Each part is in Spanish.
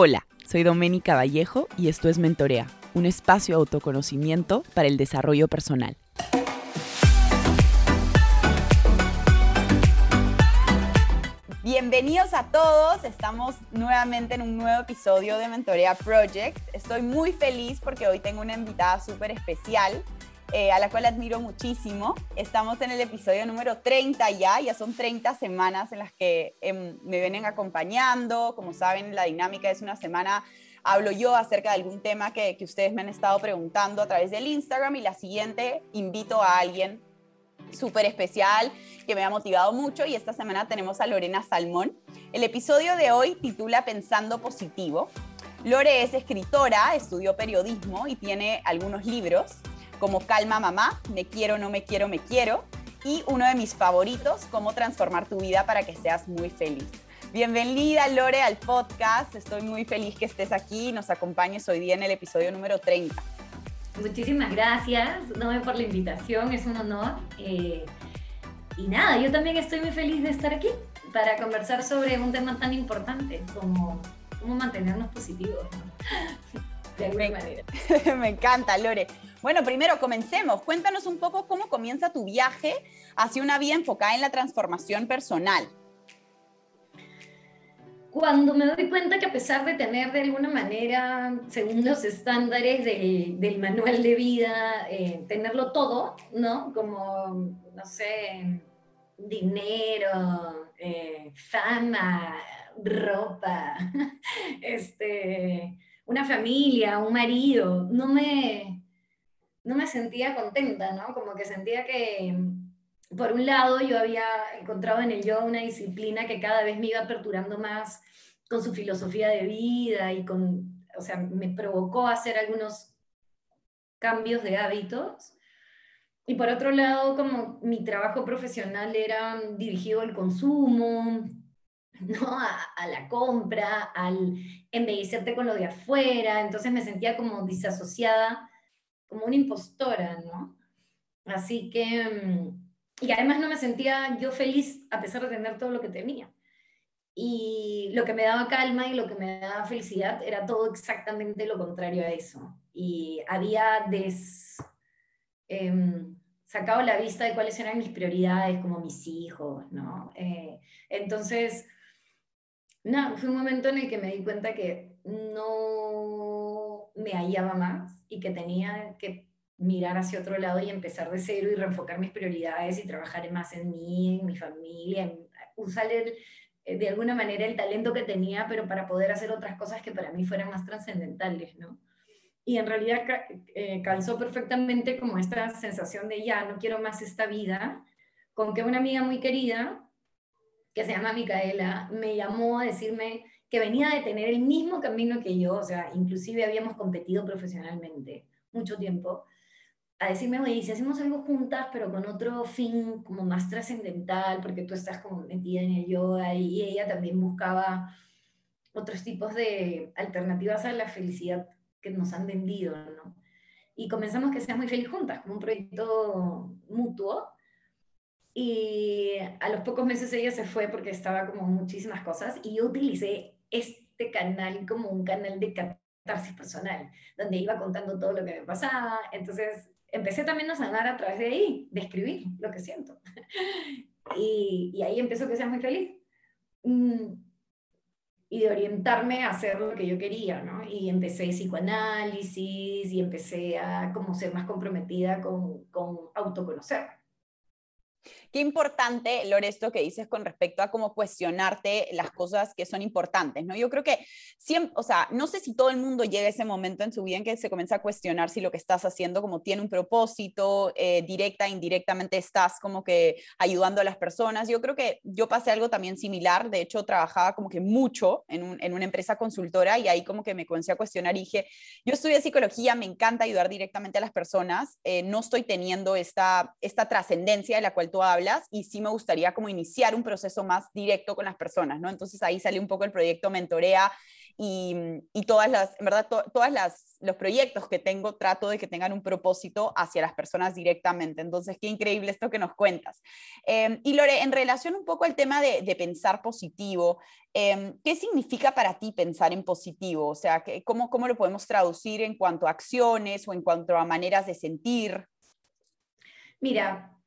Hola, soy Doménica Vallejo y esto es Mentorea, un espacio de autoconocimiento para el desarrollo personal. Bienvenidos a todos, estamos nuevamente en un nuevo episodio de Mentorea Project. Estoy muy feliz porque hoy tengo una invitada súper especial. Eh, a la cual admiro muchísimo. Estamos en el episodio número 30 ya, ya son 30 semanas en las que em, me vienen acompañando. Como saben, la dinámica es una semana, hablo yo acerca de algún tema que, que ustedes me han estado preguntando a través del Instagram y la siguiente invito a alguien súper especial que me ha motivado mucho y esta semana tenemos a Lorena Salmón. El episodio de hoy titula Pensando Positivo. Lore es escritora, estudió periodismo y tiene algunos libros como Calma Mamá, Me quiero, no me quiero, me quiero, y uno de mis favoritos, Cómo transformar tu vida para que seas muy feliz. Bienvenida Lore al podcast, estoy muy feliz que estés aquí y nos acompañes hoy día en el episodio número 30. Muchísimas gracias, no por la invitación, es un honor. Eh, y nada, yo también estoy muy feliz de estar aquí para conversar sobre un tema tan importante como cómo mantenernos positivos. De alguna manera. Me encanta, Lore. Bueno, primero comencemos. Cuéntanos un poco cómo comienza tu viaje hacia una vida enfocada en la transformación personal. Cuando me doy cuenta que a pesar de tener de alguna manera, según los estándares del manual de vida, eh, tenerlo todo, ¿no? Como, no sé, dinero, eh, fama, ropa, este, una familia, un marido, no me, no me sentía contenta, ¿no? Como que sentía que, por un lado, yo había encontrado en el yoga una disciplina que cada vez me iba aperturando más con su filosofía de vida y con, o sea, me provocó hacer algunos cambios de hábitos. Y por otro lado, como mi trabajo profesional era dirigido al consumo, ¿no? A, la compra, al embellecerte con lo de afuera, entonces me sentía como disasociada como una impostora, ¿no? Así que, mm, y además no me sentía yo feliz a pesar de tener todo lo que tenía. Y lo que me daba calma y lo que me daba felicidad era todo exactamente lo contrario a eso. Y había des, eh, sacado la vista de cuáles eran mis prioridades, como mis hijos, ¿no? Eh, entonces, no, fue un momento en el que me di cuenta que no me hallaba más y que tenía que mirar hacia otro lado y empezar de cero y reenfocar mis prioridades y trabajar más en mí, en mi familia, en usar eh, de alguna manera el talento que tenía, pero para poder hacer otras cosas que para mí fueran más trascendentales, ¿no? Y en realidad eh, calzó perfectamente como esta sensación de ya, no quiero más esta vida, con que una amiga muy querida, que se llama Micaela, me llamó a decirme, que venía de tener el mismo camino que yo, o sea, inclusive habíamos competido profesionalmente mucho tiempo, a decirme, oye, si hacemos algo juntas, pero con otro fin como más trascendental, porque tú estás como metida en el yoga y ella también buscaba otros tipos de alternativas a la felicidad que nos han vendido, ¿no? Y comenzamos que seas muy feliz juntas, como un proyecto mutuo. Y a los pocos meses ella se fue porque estaba como muchísimas cosas y yo utilicé este canal como un canal de catarsis personal, donde iba contando todo lo que me pasaba. Entonces empecé también a sanar a través de ahí, de escribir lo que siento. y, y, ahí empezó que sea muy feliz. Mm, y de orientarme a hacer lo que yo quería, ¿no? Y empecé psicoanálisis y empecé a como ser más comprometida con, con autoconocer. Qué importante, Lore, esto que dices con respecto a cómo cuestionarte las cosas que son importantes, ¿no? Yo creo que siempre, o sea, no sé si todo el mundo llega a ese momento en su vida en que se comienza a cuestionar si lo que estás haciendo como tiene un propósito, eh, directa, indirectamente estás como que ayudando a las personas. Yo creo que yo pasé algo también similar, de hecho trabajaba como que mucho en, en una empresa consultora y ahí como que me comencé a cuestionar y dije, yo estudié psicología, me encanta ayudar directamente a las personas, eh, no estoy teniendo esta, esta trascendencia de la cual tú hablas y sí me gustaría como iniciar un proceso más directo con las personas, ¿no? Entonces ahí salió un poco el proyecto Mentorea y, y todas las, en verdad, todas las, los proyectos que tengo trato de que tengan un propósito hacia las personas directamente. Entonces, qué increíble esto que nos cuentas. Em, y Lore, en relación un poco al tema de, de pensar positivo, em, ¿qué significa para ti pensar en positivo? O sea, ¿cómo, ¿cómo lo podemos traducir en cuanto a acciones o en cuanto a maneras de sentir? Mira,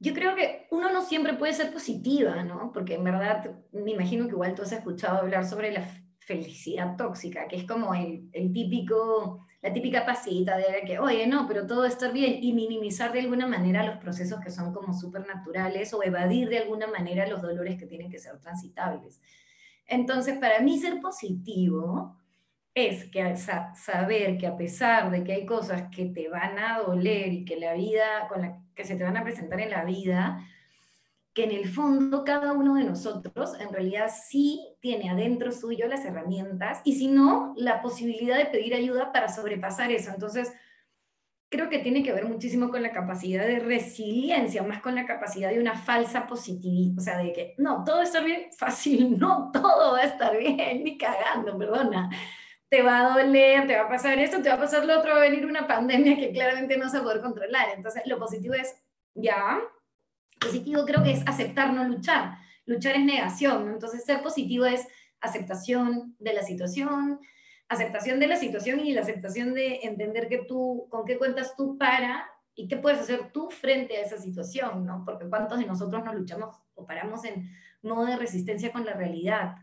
yo creo que uno no siempre puede ser positiva, ¿no? Porque en verdad, me imagino que igual tú has escuchado hablar sobre la felicidad tóxica, que es como el, el típico, la típica pasita de que, oye, no, pero todo está bien, y minimizar de alguna manera los procesos que son como supernaturales o evadir de alguna manera los dolores que tienen que ser transitables. Entonces, para mí ser positivo es que saber que a pesar de que hay cosas que te van a doler y que la vida, con la que se te van a presentar en la vida, que en el fondo cada uno de nosotros en realidad sí tiene adentro suyo las herramientas y si no, la posibilidad de pedir ayuda para sobrepasar eso. Entonces, creo que tiene que ver muchísimo con la capacidad de resiliencia, más con la capacidad de una falsa positividad, o sea, de que no, todo está bien, fácil, no, todo va a estar bien, ni cagando, perdona te va a doler, te va a pasar esto, te va a pasar lo otro, va a venir una pandemia que claramente no se va a poder controlar. Entonces, lo positivo es, ya, positivo creo que es aceptar, no luchar. Luchar es negación, entonces ser positivo es aceptación de la situación, aceptación de la situación y la aceptación de entender que tú, con qué cuentas tú para y qué puedes hacer tú frente a esa situación, ¿no? Porque cuántos de nosotros nos luchamos o paramos en modo de resistencia con la realidad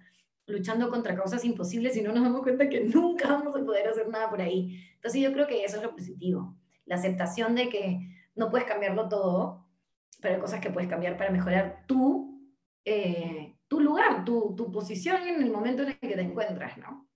luchando contra causas imposibles y no nos damos cuenta que nunca vamos a poder hacer nada por ahí. Entonces yo creo que eso es lo positivo, la aceptación de que no puedes cambiarlo todo, pero hay cosas que puedes cambiar para mejorar tu, eh, tu lugar, tu, tu posición en el momento en el que te encuentras, ¿no?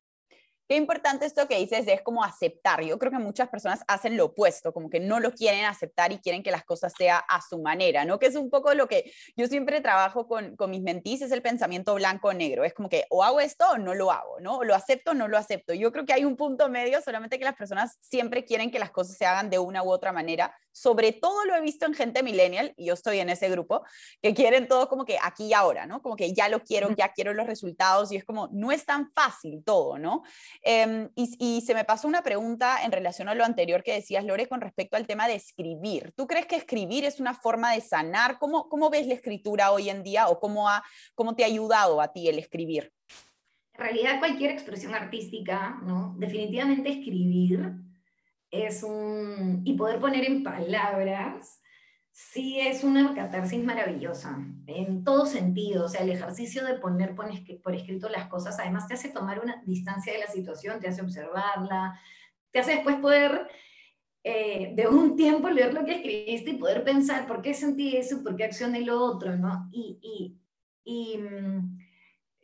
Qué importante esto que dices es como aceptar. Yo creo que muchas personas hacen lo opuesto, como que no lo quieren aceptar y quieren que las cosas sean a su manera, ¿no? Que es un poco lo que yo siempre trabajo con, con mis mentís, es el pensamiento blanco-negro. Es como que o hago esto o no lo hago, ¿no? O lo acepto o no lo acepto. Yo creo que hay un punto medio, solamente que las personas siempre quieren que las cosas se hagan de una u otra manera. Sobre todo lo he visto en gente millennial, y yo estoy en ese grupo, que quieren todo como que aquí y ahora, ¿no? Como que ya lo quiero, ya quiero los resultados, y es como, no es tan fácil todo, ¿no? Em, y, se me pasó una pregunta en relación a lo anterior que decías, Lore, con respecto al tema de escribir. ¿Tú crees que escribir es una forma de sanar? ¿Cómo, cómo ves la escritura hoy en día o cómo, ha, cómo te ha ayudado a ti el escribir? En realidad, cualquier expresión artística, ¿no? Definitivamente escribir es un... y poder poner en palabras Sí, es una catarsis maravillosa, en todo sentido. O sea, el ejercicio de poner por escrito las cosas, además te hace tomar una distancia de la situación, te hace observarla, te hace después poder eh, de un tiempo leer lo que escribiste y poder pensar por qué sentí eso, por qué accioné lo otro, ¿no? Y, y, mm,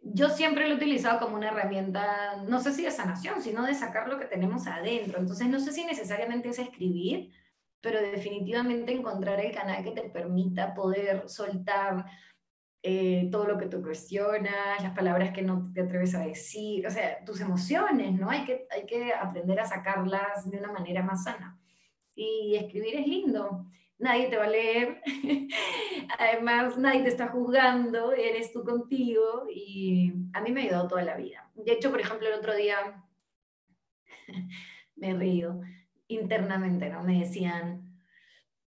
yo siempre lo he utilizado como una herramienta, no sé si de sanación, sino de sacar lo que tenemos adentro. Entonces, no sé si necesariamente es escribir, pero definitivamente encontrar el canal que te permita poder soltar eh, todo lo que tú cuestionas, las palabras que no te atreves a decir, o sea, tus emociones, ¿no? Hay que, hay que aprender a sacarlas de una manera más sana. Y escribir es lindo. Nadie te va a leer, además nadie te está juzgando, eres tú contigo y a mí me ha ayudado toda la vida. De hecho, por ejemplo, el otro día me río internamente, ¿no? Me decían,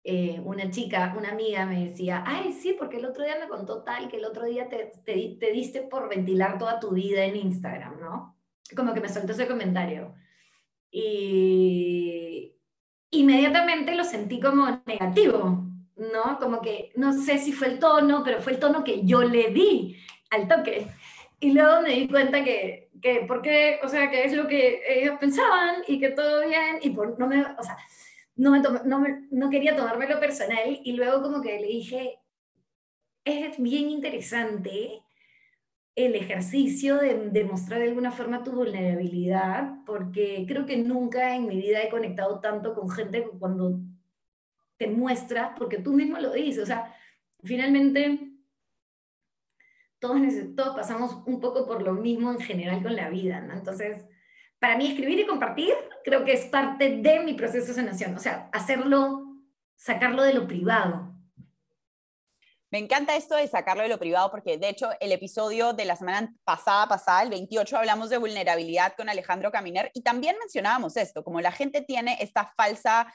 eh, una chica, una amiga me decía, ay, sí, porque el otro día me contó tal que el otro día te, te, diste por ventilar toda tu vida en Instagram, ¿no? Como que me soltó ese comentario. Y inmediatamente lo sentí como negativo, ¿no? Como que no sé si fue el tono, pero fue el tono que yo le di al toque. Y luego me di cuenta que, que porque, o sea, que es lo que ellos pensaban y que todo bien, y por, no me, o sea, no, me no, no quería tomármelo personal y luego como que le dije, es bien interesante el ejercicio de demostrar de alguna forma tu vulnerabilidad, porque creo que nunca en mi vida he conectado tanto con gente cuando te muestras, porque tú mismo lo dices, o sea, finalmente todos, pasamos un poco por lo mismo en general con la vida. Entonces, para mí escribir y compartir creo que es parte de mi proceso de sanación, o sea, hacerlo, sacarlo de lo privado. Me encanta esto de sacarlo de lo privado porque de hecho el episodio de la semana pasada, pasada, el 28, hablamos de vulnerabilidad con Alejandro Caminer y también mencionábamos esto, como la gente tiene esta falsa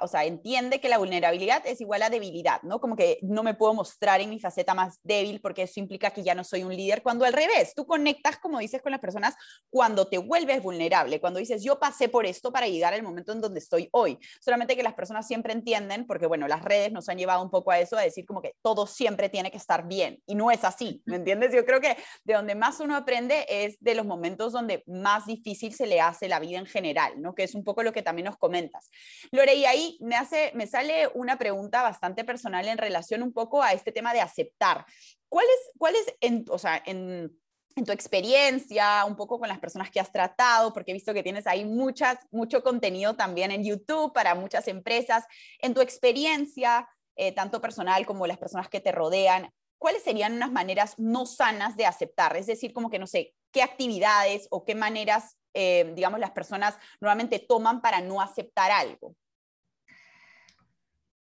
o sea, entiende que la vulnerabilidad es igual a debilidad, ¿no? Como que no me puedo mostrar en mi faceta más débil porque eso implica que ya no soy un líder, cuando al revés, tú conectas, como dices, con las personas cuando te vuelves vulnerable, cuando dices, yo pasé por esto para llegar al momento en donde estoy hoy. Solamente que las personas siempre entienden, porque bueno, las redes nos han llevado un poco a eso, a decir como que todo siempre tiene que estar bien, y no es así, ¿me entiendes? Yo creo que de donde más uno aprende es de los momentos donde más difícil se le hace la vida en general, ¿no? Que es un poco lo que también nos comentas. Lore, y ahí me, hace, me sale una pregunta bastante personal en relación un poco a este tema de aceptar. ¿Cuál es, cuál es en, o sea, en, en tu experiencia, un poco con las personas que has tratado, porque he visto que tienes ahí muchas, mucho contenido también en YouTube para muchas empresas. En tu experiencia, eh, tanto personal como las personas que te rodean, ¿cuáles serían unas maneras no sanas de aceptar? Es decir, como que no sé, qué actividades o qué maneras, eh, digamos, las personas normalmente toman para no aceptar algo.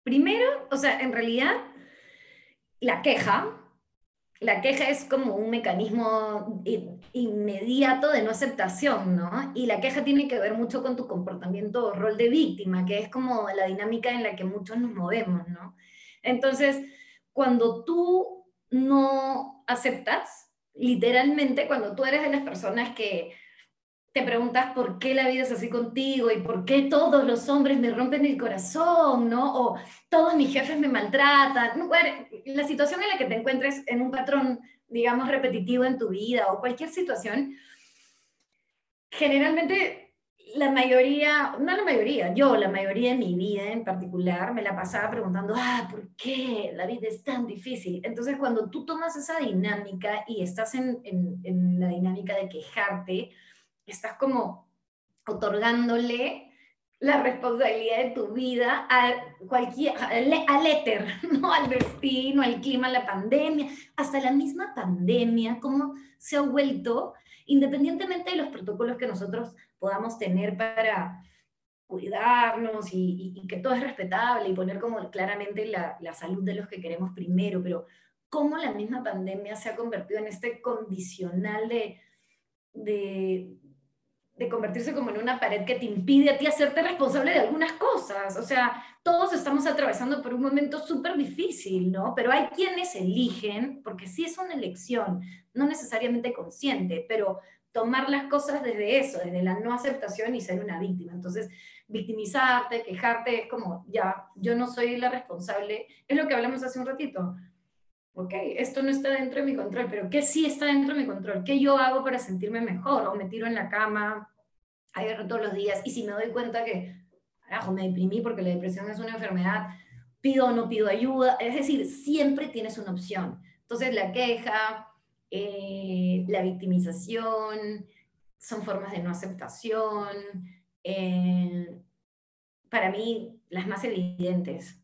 Primero, o sea, en realidad, la queja, la queja es como un mecanismo inmediato de no aceptación, ¿no? Y la queja tiene que ver mucho con tu comportamiento o rol de víctima, que es como la dinámica en la que muchos nos movemos, ¿no? Entonces, cuando tú no aceptas, literalmente, cuando tú eres de las personas que te preguntas por qué la vida es así contigo y por qué todos los hombres me rompen el corazón, ¿no? O todos mis jefes me maltratan. La situación en la que te encuentres en un patrón, digamos, repetitivo en tu vida o cualquier situación, generalmente la mayoría, no la mayoría, yo la mayoría de mi vida en particular me la pasaba preguntando, ah, ¿por qué la vida es tan difícil? Entonces cuando tú tomas esa dinámica y estás en, en la dinámica de quejarte, estás como otorgándole la responsabilidad de tu vida a cualquier, al, éter, ¿no? al destino, al clima, a la pandemia, hasta la misma pandemia, cómo se ha vuelto, independientemente de los protocolos que nosotros podamos tener para cuidarnos y, que todo es respetable y poner como claramente la, la, salud de los que queremos primero, pero cómo la misma pandemia se ha convertido en este condicional de, de convertirse como en una pared que te impide a ti hacerte responsable de algunas cosas. O sea, todos estamos atravesando por un momento súper difícil, ¿no? Pero hay quienes eligen, porque sí es una elección, no necesariamente consciente, pero tomar las cosas desde eso, desde la no aceptación y ser una víctima. Entonces, victimizarte, quejarte, es como, ya, yo no soy la responsable, es lo que hablamos hace un ratito. Ok, esto no está dentro de mi control, pero ¿qué sí está dentro de mi control? ¿Qué yo hago para sentirme mejor? O me tiro en la cama, a todos los días, y si me doy cuenta que, carajo, me deprimí porque la depresión es una enfermedad, pido o no pido ayuda, es decir, siempre tienes una opción. Entonces la queja, eh, la victimización, son formas de no aceptación, eh, para mí las más evidentes.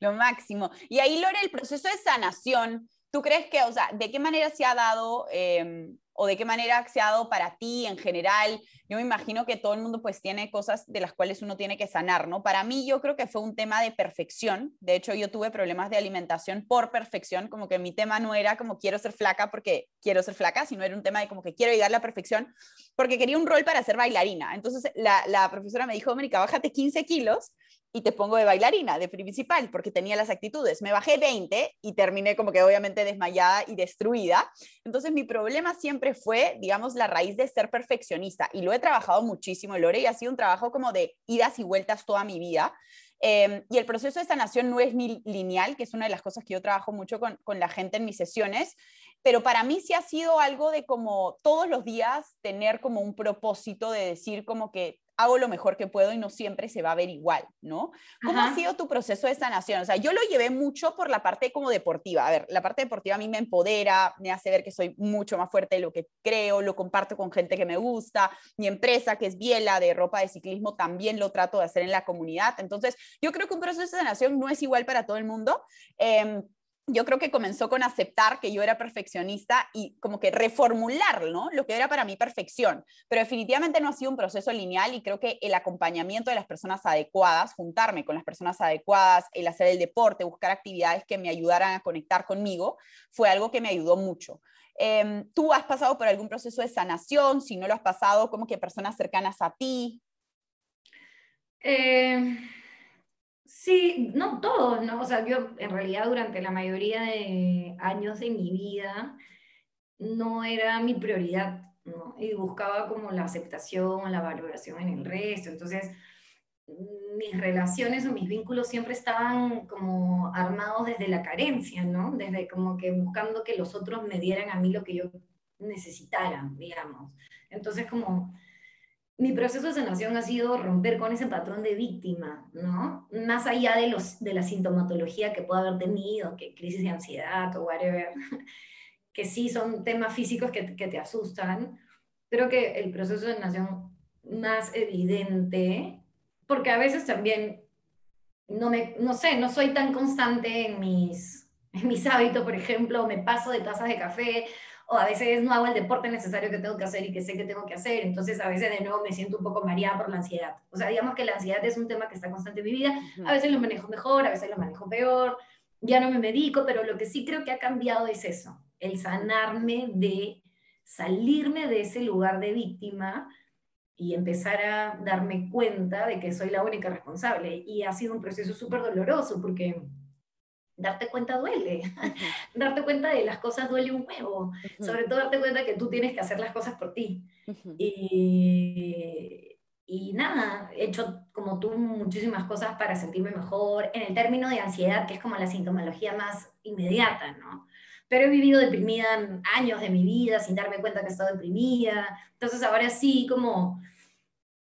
Lo máximo. Y ahí, Lore, el proceso de sanación, ¿tú crees que, o sea, de qué manera se ha dado em, o de qué manera se ha dado para ti en general? Yo me imagino que todo el mundo pues tiene cosas de las cuales uno tiene que sanar, ¿no? Para mí yo creo que fue un tema de perfección. De hecho, yo tuve problemas de alimentación por perfección, como que mi tema no era como quiero ser flaca porque quiero ser flaca, sino era un tema de como que quiero llegar a la perfección porque quería un rol para ser bailarina. Entonces la, la profesora me dijo, Mónica, bájate 15 kilos y te pongo de bailarina, de principal, porque tenía las actitudes. Me bajé 20 y terminé como que obviamente desmayada y destruida. Entonces mi problema siempre fue, digamos, la raíz de ser perfeccionista y lo he trabajado muchísimo, Lore, y ha sido un trabajo como de idas y vueltas toda mi vida. Em, y el proceso de sanación no es ni lineal, que es una de las cosas que yo trabajo mucho con, con la gente en mis sesiones, pero para mí sí ha sido algo de como todos los días tener como un propósito de decir como que hago lo mejor que puedo y no siempre se va a ver igual, ¿no? ¿Cómo ha sido tu proceso de sanación? O sea, yo lo llevé mucho por la parte como deportiva. A ver, la parte deportiva a mí me empodera, me hace ver que soy mucho más fuerte de lo que creo, lo comparto con gente que me gusta. Mi empresa, que es Biela, de ropa de ciclismo, también lo trato de hacer en la comunidad. Entonces, yo creo que un proceso de sanación no es igual para todo el mundo. Em, yo creo que comenzó con aceptar que yo era perfeccionista y como que reformular. Lo que era para mí perfección. Pero definitivamente no ha sido un proceso lineal y creo que el acompañamiento de las personas adecuadas, juntarme con las personas adecuadas, el hacer el deporte, buscar actividades que me ayudaran a conectar conmigo, fue algo que me ayudó mucho. Em, ¿Tú has pasado por algún proceso de sanación? Si no lo has pasado, como que personas cercanas a ti. Eh Sí, no todos, ¿no? O sea, yo en realidad durante la mayoría de años de mi vida no era mi prioridad, ¿no? Y buscaba como la aceptación, la valoración en el resto. Entonces, mis relaciones o mis vínculos siempre estaban como armados desde la carencia, ¿no? Desde como que buscando que los otros me dieran a mí lo que yo necesitara, digamos. Entonces, como mi proceso de sanación ha sido romper con ese patrón de víctima, ¿no? Más allá de, los, de la sintomatología que pueda haber tenido, que crisis de ansiedad o whatever, que sí son temas físicos que, que te asustan, creo que el proceso de sanación más evidente, porque a veces también, no, me, no sé, no soy tan constante en mis, en mis hábitos, por ejemplo, me paso de tazas de café o a veces no hago el deporte necesario que tengo que hacer y que sé que tengo que hacer, entonces a veces de nuevo me siento un poco mareada por la ansiedad. O sea, digamos que la ansiedad es un tema que está constante en mi vida, a veces lo manejo mejor, a veces lo manejo peor, ya no me medico, pero lo que sí creo que ha cambiado es eso, el sanarme de salirme de ese lugar de víctima y empezar a darme cuenta de que soy la única responsable. Y ha sido un proceso súper doloroso porque darte cuenta duele. darte cuenta de las cosas duele un huevo. Sobre todo darte cuenta que tú tienes que hacer las cosas por ti. y, y, nada, he hecho como tú muchísimas cosas para sentirme mejor. En el término de ansiedad, que es como la sintomología más inmediata, ¿no? Pero he vivido deprimida años de mi vida sin darme cuenta que he estado deprimida. Entonces ahora sí, como...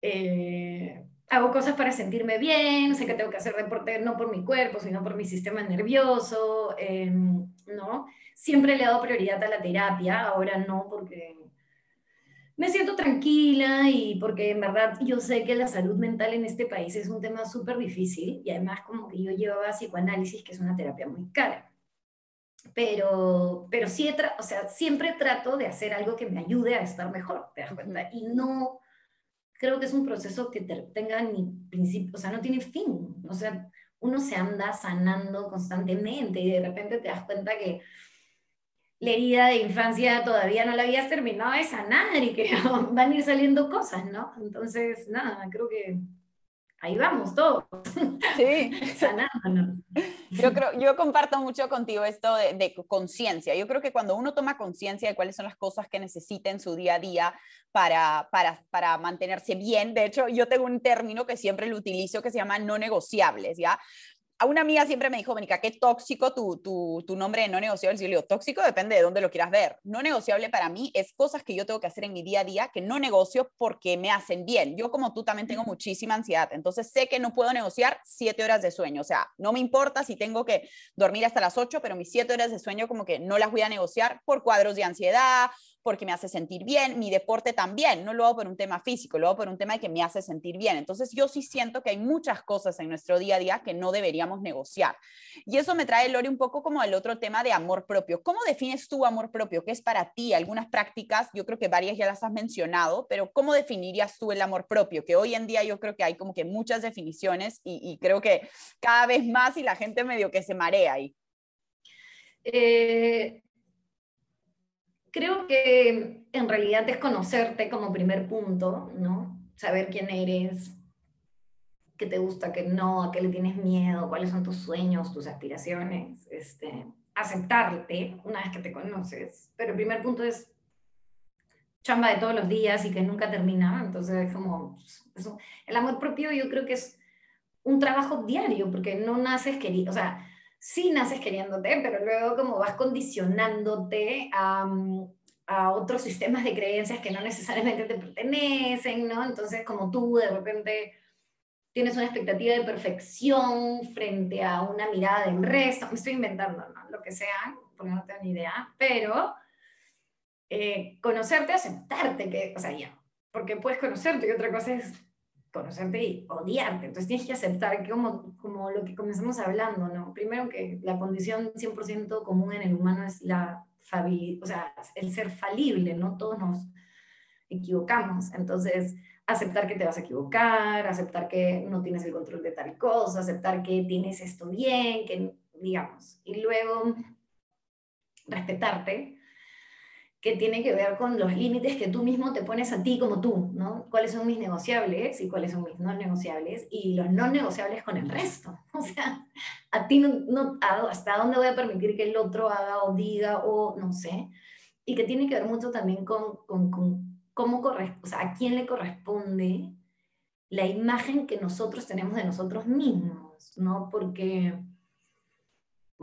Eh, hago cosas para sentirme bien, sé que tengo que hacer deporte no por mi cuerpo, sino por mi sistema nervioso, em, ¿no? Siempre le he dado prioridad a la terapia, ahora no porque me siento tranquila y porque en verdad yo sé que la salud mental en este país es un tema súper difícil y además como que yo llevaba psicoanálisis, que es una terapia muy cara. Pero, pero sí, o sea, siempre trato de hacer algo que me ayude a estar mejor, ¿te das cuenta? Y no creo que es un proceso que tenga ni principio, o sea, no tiene fin. O sea, uno se anda sanando constantemente y de repente te das cuenta que la herida de infancia todavía no la habías terminado de sanar y que van a ir saliendo cosas, ¿no? Entonces, nada, creo que ahí vamos todos. Sí. Sanándonos. Yo, creo, yo comparto mucho contigo esto de, conciencia. Yo creo que cuando uno toma conciencia de cuáles son las cosas que necesita en su día a día para, para, para mantenerse bien, de hecho, yo tengo un término que siempre lo utilizo que se llama no negociables, ¿ya? A una amiga siempre me dijo, Mónica, qué tóxico tu, tu, tu, nombre de no negociable. Y yo le digo, tóxico depende de dónde lo quieras ver. No negociable para mí es cosas que yo tengo que hacer en mi día a día que no negocio porque me hacen bien. Yo como tú también tengo muchísima ansiedad, entonces sé que no puedo negociar siete horas de sueño. O sea, no me importa si tengo que dormir hasta las ocho, pero mis siete horas de sueño como que no las voy a negociar por cuadros de ansiedad porque me hace sentir bien, mi deporte también, no lo hago por un tema físico, lo hago por un tema de que me hace sentir bien. Entonces yo sí siento que hay muchas cosas en nuestro día a día que no deberíamos negociar. Y eso me trae, Lori, un poco como al otro tema de amor propio. ¿Cómo defines tu amor propio? ¿Qué es para ti? Algunas prácticas, yo creo que varias ya las has mencionado, pero ¿cómo definirías tú el amor propio? Que hoy en día yo creo que hay como que muchas definiciones y, creo que cada vez más y la gente medio que se marea ahí. Eh, creo que en realidad es conocerte como primer punto, ¿no? Saber quién eres, qué te gusta, qué no, a qué le tienes miedo, cuáles son tus sueños, tus aspiraciones, este, aceptarte una vez que te conoces. Pero el primer punto es chamba de todos los días y que nunca termina, entonces es como, el amor propio yo creo que es un trabajo diario, porque no naces querido, o sea, sí naces queriéndote, pero luego como vas condicionándote a, a, otros sistemas de creencias que no necesariamente te pertenecen, ¿no? Entonces como tú de repente tienes una expectativa de perfección frente a una mirada del resto, me estoy inventando, ¿no? Lo que sea, porque no tengo ni idea, pero eh, conocerte, aceptarte, que, o sea, ya, porque puedes conocerte y otra cosa es conocerte y odiarte. Entonces tienes que aceptar que como, como lo que comenzamos hablando, ¿no? Primero que la condición 100% común en el humano es la o sea, el ser falible, ¿no? Todos nos equivocamos. Entonces, aceptar que te vas a equivocar, aceptar que no tienes el control de tal cosa, aceptar que tienes esto bien, que digamos, y luego respetarte que tiene que ver con los límites que tú mismo te pones a ti como tú, ¿no? ¿Cuáles son mis negociables y cuáles son mis no negociables? Y los no negociables con el resto. O sea, a ti no, hasta dónde voy a permitir que el otro haga o diga o no sé. Y que tiene que ver mucho también con, con, con cómo corresponde, o sea, a quién le corresponde la imagen que nosotros tenemos de nosotros mismos, ¿no? Porque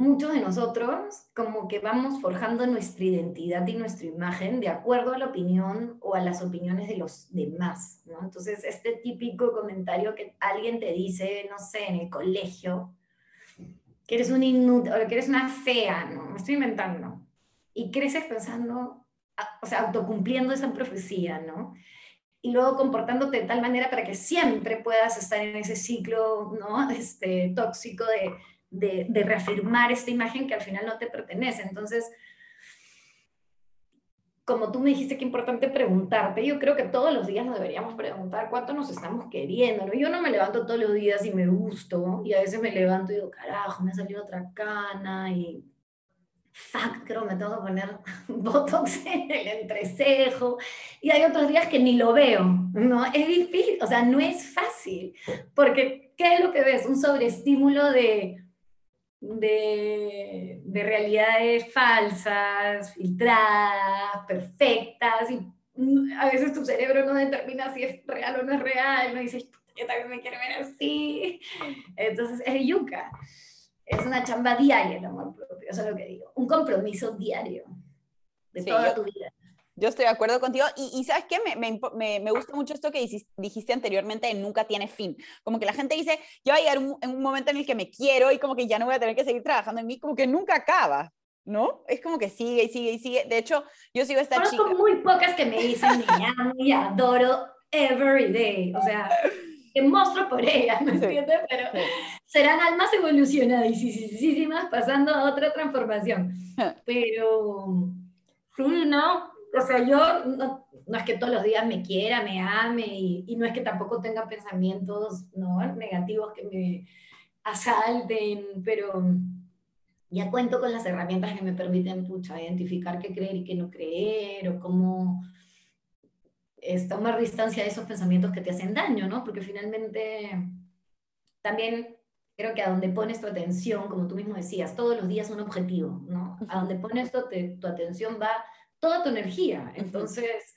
muchos de nosotros como que vamos forjando nuestra identidad y nuestra imagen de acuerdo a la opinión o a las opiniones de los demás, ¿no? Entonces, este típico comentario que alguien te dice, no sé, en el colegio, que eres un inútil, o que eres una fea, ¿no? Me estoy inventando. Y creces pensando, o sea, autocumpliendo esa profecía, ¿no? Y luego comportándote de tal manera para que siempre puedas estar en ese ciclo, ¿no? Este, tóxico de de, reafirmar esta imagen que al final no te pertenece. Entonces, como tú me dijiste que importante preguntarte, yo creo que todos los días nos deberíamos preguntar cuánto nos estamos queriendo. ¿no? Yo no me levanto todos los días y me gusto, y a veces me levanto y digo, carajo, me ha salido otra cana, y fuck, creo que me tengo que poner botox en el entrecejo, y hay otros días que ni lo veo, ¿no? Es difícil, o sea, no es fácil, porque ¿qué es lo que ves? Un sobreestímulo de de, de realidades falsas, filtradas, perfectas, y a veces tu cerebro no determina si es real o no es real, no dices, yo también me quiero ver así. Entonces es yuca. Es una chamba diaria el amor propio, eso es lo que digo. Un compromiso diario de toda tu vida. Yo estoy de acuerdo contigo. Y, ¿sabes qué? Me, me, me, gusta mucho esto que dijiste anteriormente de nunca tiene fin. Como que la gente dice, yo voy a llegar un, en un momento en el que me quiero y como que ya no voy a tener que seguir trabajando en mí, como que nunca acaba. ¿No? Es como que sigue y sigue y sigue. De hecho, yo sigo esta Conozco chica. muy pocas que me dicen, me amo y adoro every day. O sea, que monstruo por ellas, ¿me entiendes? Pero serán almas evolucionadísimas pasando a otra transformación. Pero sí, ¿no? O sea, yo no, es que todos los días me quiera, me ame y, no es que tampoco tenga pensamientos ¿no? negativos que me asalten, pero ya cuento con las herramientas que me permiten pucha, identificar qué creer y qué no creer o cómo es tomar distancia de esos pensamientos que te hacen daño, ¿no? Porque finalmente también creo que a donde pones tu atención, como tú mismo decías, todos los días un objetivo, ¿no? A donde pones tu, tu atención va toda tu energía. Entonces,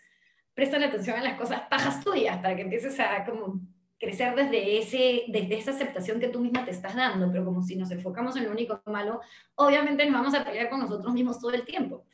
presta atención a las cosas pajas tuyas para que empieces a como crecer desde, ese, desde esa aceptación que tú misma te estás dando, pero como si nos enfocamos en lo único malo, obviamente nos vamos a pelear con nosotros mismos todo el tiempo.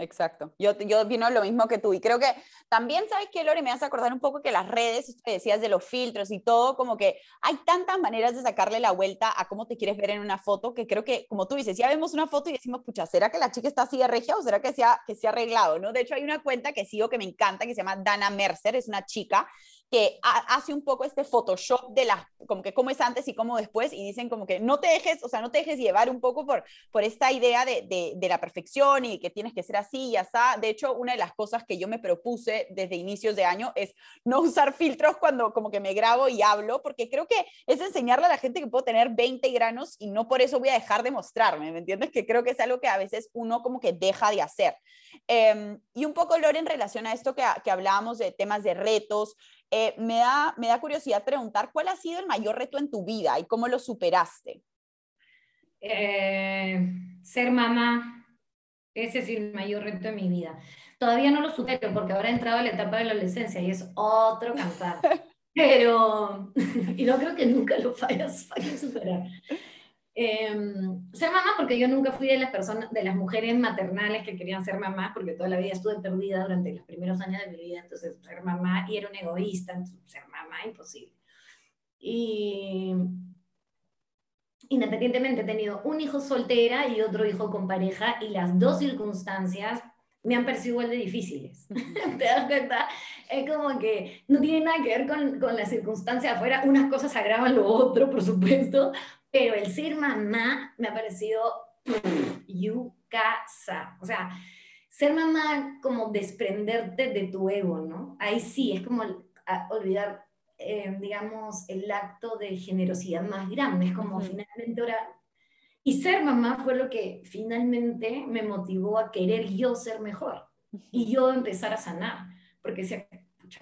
Exacto. Yo, yo opino lo mismo que tú. Y creo que también, ¿sabes qué, Lore? Me hace acordar un poco que las redes, que decías de los filtros y todo, como que hay tantas maneras de sacarle la vuelta a cómo te quieres ver en una foto, que creo que, como tú dices, ya vemos una foto y decimos, pucha, ¿será que la chica está así de regia o será que se ha, que se arreglado? ¿no? De hecho, hay una cuenta que sigo que me encanta, que se llama Dana Mercer, es una chica que hace un poco este Photoshop de las, como que cómo es antes y cómo después, y dicen como que no te dejes, o sea, no te dejes llevar un poco por, por esta idea de, de, de la perfección y que tienes que ser así y así. De hecho, una de las cosas que yo me propuse desde inicios de año es no usar filtros cuando como que me grabo y hablo, porque creo que es enseñarle a la gente que puedo tener 20 granos y no por eso voy a dejar de mostrarme, ¿me entiendes? Que creo que es algo que a veces uno como que deja de hacer. Em, y un poco, Lore, en relación a esto que, que hablábamos de temas de retos, eh, me, da, me da curiosidad preguntar cuál ha sido el mayor reto en tu vida y cómo lo superaste. Eh, ser mamá, ese es el mayor reto de mi vida. Todavía no lo supero porque ahora he entrado a la etapa de la adolescencia y es otro cantar. Pero, y no creo que nunca lo fallas, fallas superar. Em, ser mamá, porque yo nunca fui de las personas, de las mujeres maternales que querían ser mamá, porque toda la vida estuve perdida durante los primeros años de mi vida, entonces ser mamá y era un egoísta, entonces ser mamá imposible. Y independientemente he tenido un hijo soltera y otro hijo con pareja y las dos circunstancias me han parecido igual de difíciles. ¿Te das cuenta? Es como que no tiene nada que ver con, con las circunstancias afuera. Unas cosas agravan lo otro, por supuesto, pero el ser mamá me ha parecido casa. O sea, ser mamá como desprenderte de tu ego, ¿no? Ahí sí, es como olvidar, eh, digamos, el acto de generosidad más grande. Es como finalmente ahora... Y ser mamá fue lo que finalmente me motivó a querer yo ser mejor y yo empezar a sanar. Porque decía,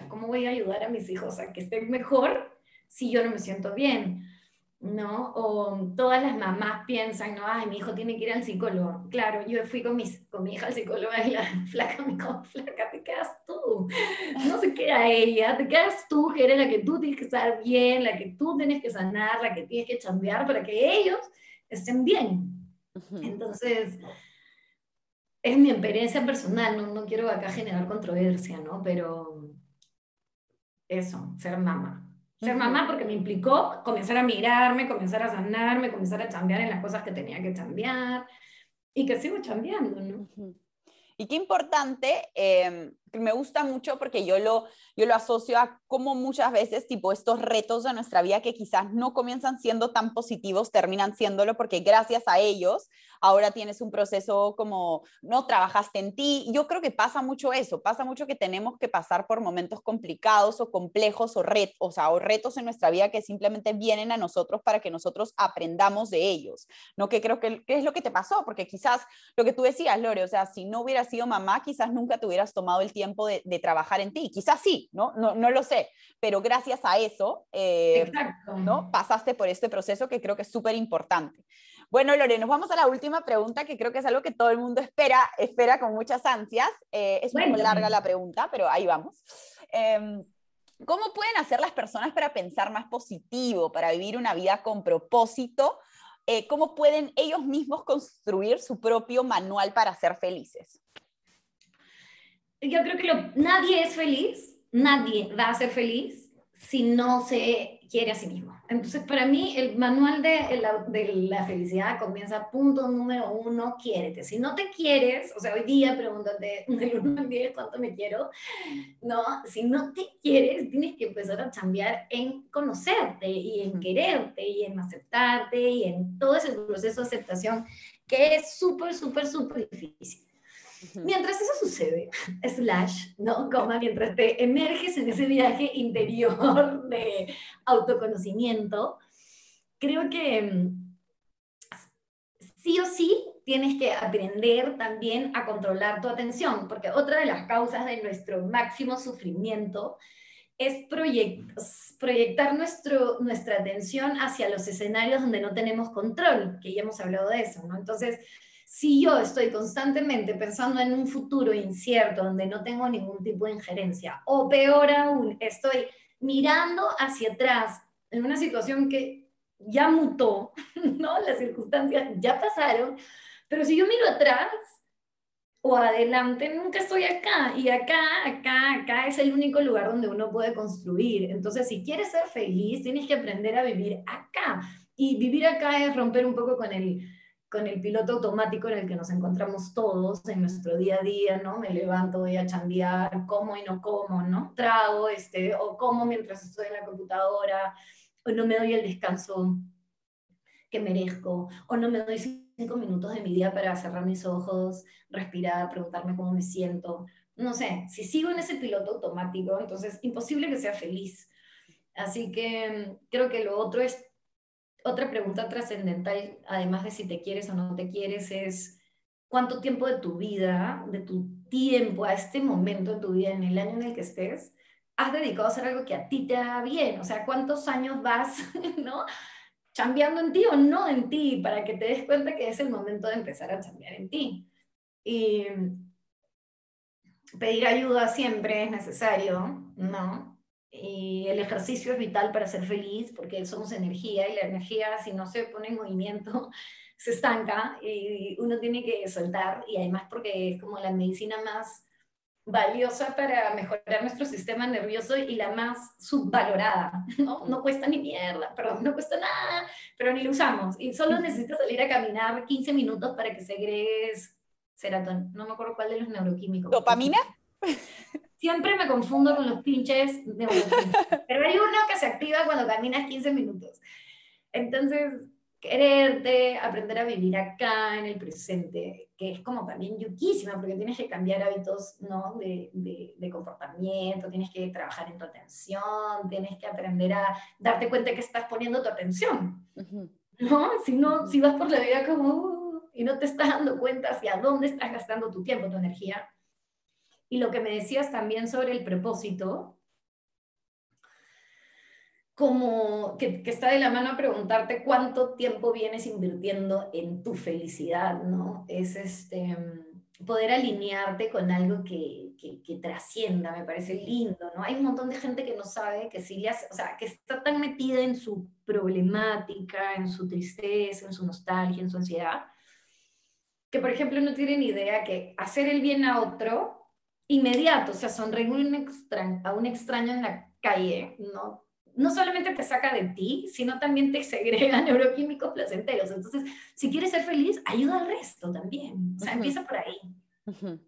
¿cómo voy a ayudar a mis hijos a que estén mejor si yo no me siento bien? ¿No? O todas las mamás piensan, no, ay, mi hijo tiene que ir al psicólogo. Claro, yo fui con, mis, con mi hija al psicólogo y la flaca me dijo, flaca, te quedas tú. No se queda ella, te quedas tú, que eres la que tú tienes que estar bien, la que tú tienes que sanar, la que tienes que chambear para que ellos estén bien. Entonces, es mi experiencia personal, no, no quiero acá generar controversia, ¿no? Pero eso, ser mamá. Ser mamá porque me implicó comenzar a mirarme, comenzar a sanarme, comenzar a cambiar en las cosas que tenía que cambiar y que sigo cambiando, ¿no? Y qué importante, em, me gusta mucho porque yo lo, yo lo asocio a cómo muchas veces, tipo, estos retos de nuestra vida que quizás no comienzan siendo tan positivos, terminan siéndolo porque gracias a ellos ahora tienes un proceso como, no trabajaste en ti. Yo creo que pasa mucho eso, pasa mucho que tenemos que pasar por momentos complicados o complejos o, retos, o, sea, o retos en nuestra vida que simplemente vienen a nosotros para que nosotros aprendamos de ellos. No que creo que, ¿qué es lo que te pasó? Porque quizás lo que tú decías, Lore, o sea, si no hubieras sido mamá, quizás nunca te hubieras tomado el tiempo de, trabajar en ti. Quizás sí, ¿no? No, no lo sé, pero gracias a eso, eh, ¿no? Pasaste por este proceso que creo que es súper importante. Bueno, Lore, nos vamos a la última pregunta, que creo que es algo que todo el mundo espera, espera con muchas ansias. Eh, es muy larga la pregunta, pero ahí vamos. Em, ¿Cómo pueden hacer las personas para pensar más positivo, para vivir una vida con propósito? Eh, ¿Cómo pueden ellos mismos construir su propio manual para ser felices? Yo creo que nadie es feliz, nadie va a ser feliz si no se quiere a sí mismo. Entonces, para mí, el manual de la, de la felicidad comienza punto número uno, quiérete. Si no te quieres, o sea, hoy día pregúntate del 1 al 10 cuánto me quiero, no, si no te quieres, tienes que empezar a cambiar en conocerte y en quererte y en aceptarte y en todo ese proceso de aceptación que es súper, súper, súper difícil. Mientras eso sucede, slash, ¿no? Coma, mientras te emerges en ese viaje interior de autoconocimiento, creo que mm, sí o sí tienes que aprender también a controlar tu atención, porque otra de las causas de nuestro máximo sufrimiento es proyectar nuestro, nuestra atención hacia los escenarios donde no tenemos control, que ya hemos hablado de eso, ¿no? Entonces, si yo estoy constantemente pensando en un futuro incierto donde no tengo ningún tipo de injerencia, o peor aún, estoy mirando hacia atrás en una situación que ya mutó, ¿no? Las circunstancias ya pasaron, pero si yo miro atrás o adelante, nunca estoy acá. Y acá, acá, acá es el único lugar donde uno puede construir. Entonces, si quieres ser feliz, tienes que aprender a vivir acá. Y vivir acá es romper un poco con el con el piloto automático en el que nos encontramos todos en nuestro día a día, ¿no? Me levanto, voy a chambear, como y no como, ¿no? Trago, este, o como mientras estoy en la computadora, o no me doy el descanso que merezco, o no me doy cinco minutos de mi día para cerrar mis ojos, respirar, preguntarme cómo me siento. No sé, si sigo en ese piloto automático, entonces imposible que sea feliz. Así que mm, creo que lo otro es otra pregunta trascendental, además de si te quieres o no te quieres, es cuánto tiempo de tu vida, de tu tiempo a este momento de tu vida, en el año en el que estés, has dedicado a hacer algo que a ti te haga bien. O sea, cuántos años vas, ¿no? Chambeando en ti o no en ti, para que te des cuenta que es el momento de empezar a chambear en ti. Y pedir ayuda siempre es necesario, ¿no? Y el ejercicio es vital para ser feliz porque somos energía y la energía si no se pone en movimiento se estanca y uno tiene que soltar y además porque es como la medicina más valiosa para mejorar nuestro sistema nervioso y la más subvalorada, ¿no? No cuesta ni mierda, perdón, no cuesta nada, pero ni lo usamos y solo necesitas salir a caminar 15 minutos para que segregues serotonina, no me acuerdo cuál de los neuroquímicos. ¿Dopamina? Siempre me confundo con los pinches neuroquímicos, pero hay uno que se activa cuando caminas 15 minutos. Entonces, quererte, aprender a vivir acá en el presente, que es como también yuquísima, porque tienes que cambiar hábitos ¿no? de, de, comportamiento, tienes que trabajar en tu atención, tienes que aprender a darte cuenta que estás poniendo tu atención. ¿no? Si, no, si vas por la vida como uh, y no te estás dando cuenta hacia dónde estás gastando tu tiempo, tu energía. Y lo que me decías también sobre el propósito, como que, está de la mano a preguntarte cuánto tiempo vienes invirtiendo en tu felicidad, ¿no? Es este, poder alinearte con algo que, que, trascienda, me parece lindo, ¿no? Hay un montón de gente que no sabe que si le o sea, que está tan metida en su problemática, en su tristeza, en su nostalgia, en su ansiedad, que por ejemplo no tienen idea que hacer el bien a otro inmediato, o sea, sonreír a un extraño en la calle, ¿no? no solamente te saca de ti, sino también te segrega neuroquímicos placenteros. Entonces, si quieres ser feliz, ayuda al resto también. O sea, empieza por ahí.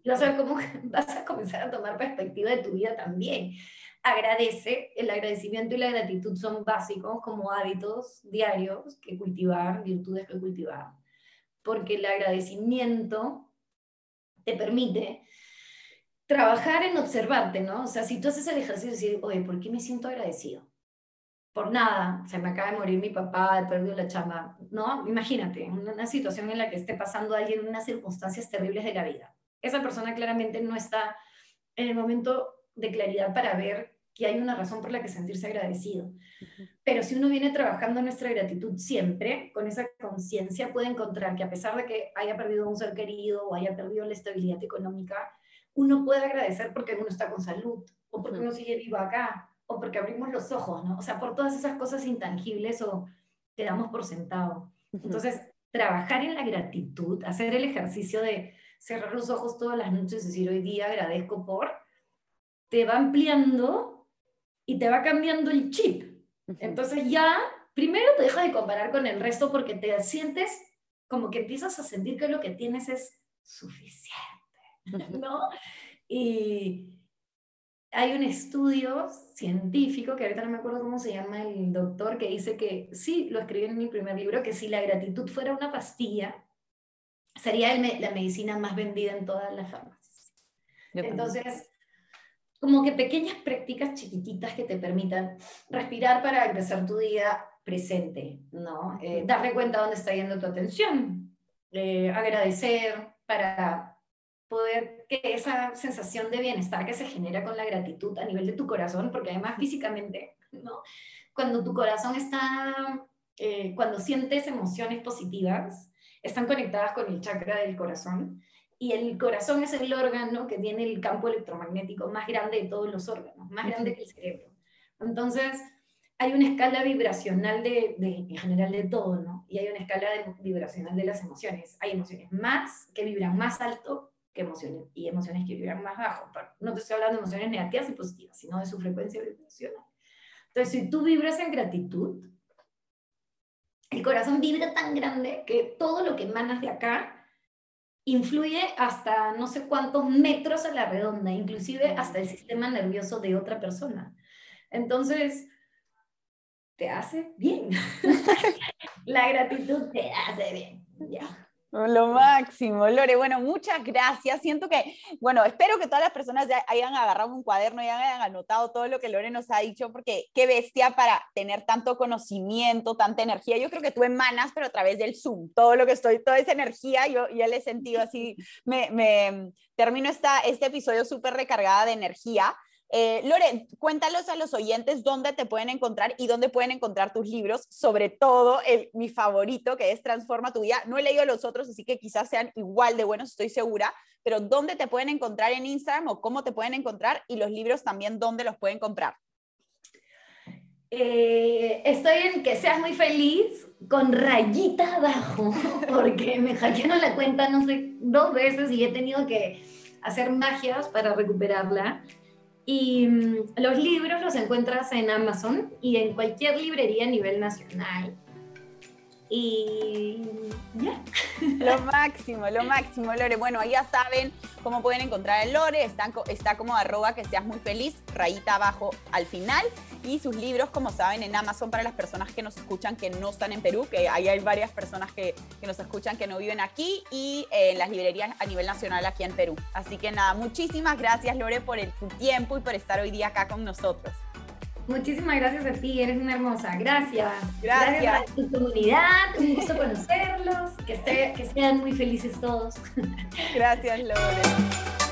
Y vas a ver cómo vas a comenzar a tomar perspectiva de tu vida también. Agradece, el agradecimiento y la gratitud son básicos como hábitos diarios que cultivar, virtudes que cultivar, porque el agradecimiento te permite trabajar en observarte, ¿no? O sea, si tú haces el ejercicio de decir, oye, ¿por qué me siento agradecido? por nada, se me acaba de morir mi papá, he perdido la chamba, ¿no? Imagínate, una, situación en la que esté pasando alguien en unas circunstancias terribles de la vida. Esa persona claramente no está en el momento de claridad para ver que hay una razón por la que sentirse agradecido. Pero si uno viene trabajando nuestra gratitud siempre, con esa conciencia puede encontrar que a pesar de que haya perdido un ser querido o haya perdido la estabilidad económica, uno puede agradecer porque uno está con salud o porque uno sigue vivo acá o porque abrimos los ojos, ¿no? O sea, por todas esas cosas intangibles o que damos por sentado. Entonces, trabajar en la gratitud, hacer el ejercicio de cerrar los ojos todas las noches y decir hoy día agradezco por, te va ampliando y te va cambiando el chip. Entonces ya, primero te deja de comparar con el resto porque te sientes como que empiezas a sentir que lo que tienes es suficiente, ¿no? Y, hay un estudio científico, que ahorita no me acuerdo cómo se llama el doctor, que dice que, sí, lo escribí en mi primer libro, que si la gratitud fuera una pastilla, sería la medicina más vendida en todas las farmacias. Entonces, como que pequeñas prácticas chiquititas que te permitan respirar para empezar tu día presente, ¿no? Eh, darle cuenta dónde está yendo tu atención, eh, agradecer para poder que esa sensación de bienestar que se genera con la gratitud a nivel de tu corazón, porque además físicamente, ¿no? Cuando tu corazón está, eh, cuando sientes emociones positivas, están conectadas con el chakra del corazón y el corazón es el órgano que tiene el campo electromagnético más grande de todos los órganos, más grande que el cerebro. Entonces, hay una escala vibracional de, de, en general de todo, ¿no? Y hay una escala de, vibracional de las emociones. Hay emociones más que vibran más alto que emociones y emociones que vibran más bajo. No te estoy hablando de emociones negativas y positivas, sino de su frecuencia vibracional. Entonces, si tú vibras en gratitud, el corazón vibra tan grande que todo lo que emanas de acá influye hasta no sé cuántos metros a la redonda, inclusive hasta el sistema nervioso de otra persona. Entonces, te hace bien. la gratitud te hace bien. Ya. Lo máximo, Lore. Bueno, muchas gracias. Siento que, bueno, espero que todas las personas ya hayan agarrado un cuaderno y hayan anotado todo lo que Lore nos ha dicho, porque qué bestia para tener tanto conocimiento, tanta energía. Yo creo que tú emanas, pero a través del Zoom, todo lo que estoy, toda esa energía, yo ya le he sentido así. Me, me termino esta, este episodio súper recargada de energía. Eh, Lore, cuéntalos a los oyentes dónde te pueden encontrar y dónde pueden encontrar tus libros, sobre todo el, mi favorito, que es Transforma tu vida. No he leído los otros, así que quizás sean igual de buenos, estoy segura, pero dónde te pueden encontrar en Instagram o cómo te pueden encontrar y los libros también dónde los pueden comprar. Eh, estoy en que seas muy feliz con rayita abajo, porque me hackearon la cuenta, no sé, dos veces y he tenido que hacer magias para recuperarla. Y mm, los libros los encuentras en Amazon y en cualquier librería a nivel nacional. Y ya. Lo máximo, lo máximo, Lore. Bueno, ya saben cómo pueden encontrar el Lore. Está, está como arroba que seas muy feliz, rayita abajo al final. Y sus libros, como saben, en Amazon para las personas que nos escuchan que no están en Perú, que ahí hay varias personas que, que nos escuchan que no viven aquí, y en las librerías a nivel nacional aquí en Perú. Así que nada, muchísimas gracias, Lore, por el, tu tiempo y por estar hoy día acá con nosotros. Muchísimas gracias a ti, eres una hermosa. Gracias. Gracias. a tu comunidad, un gusto conocerlos, que, que sean muy felices todos. Gracias, Lore.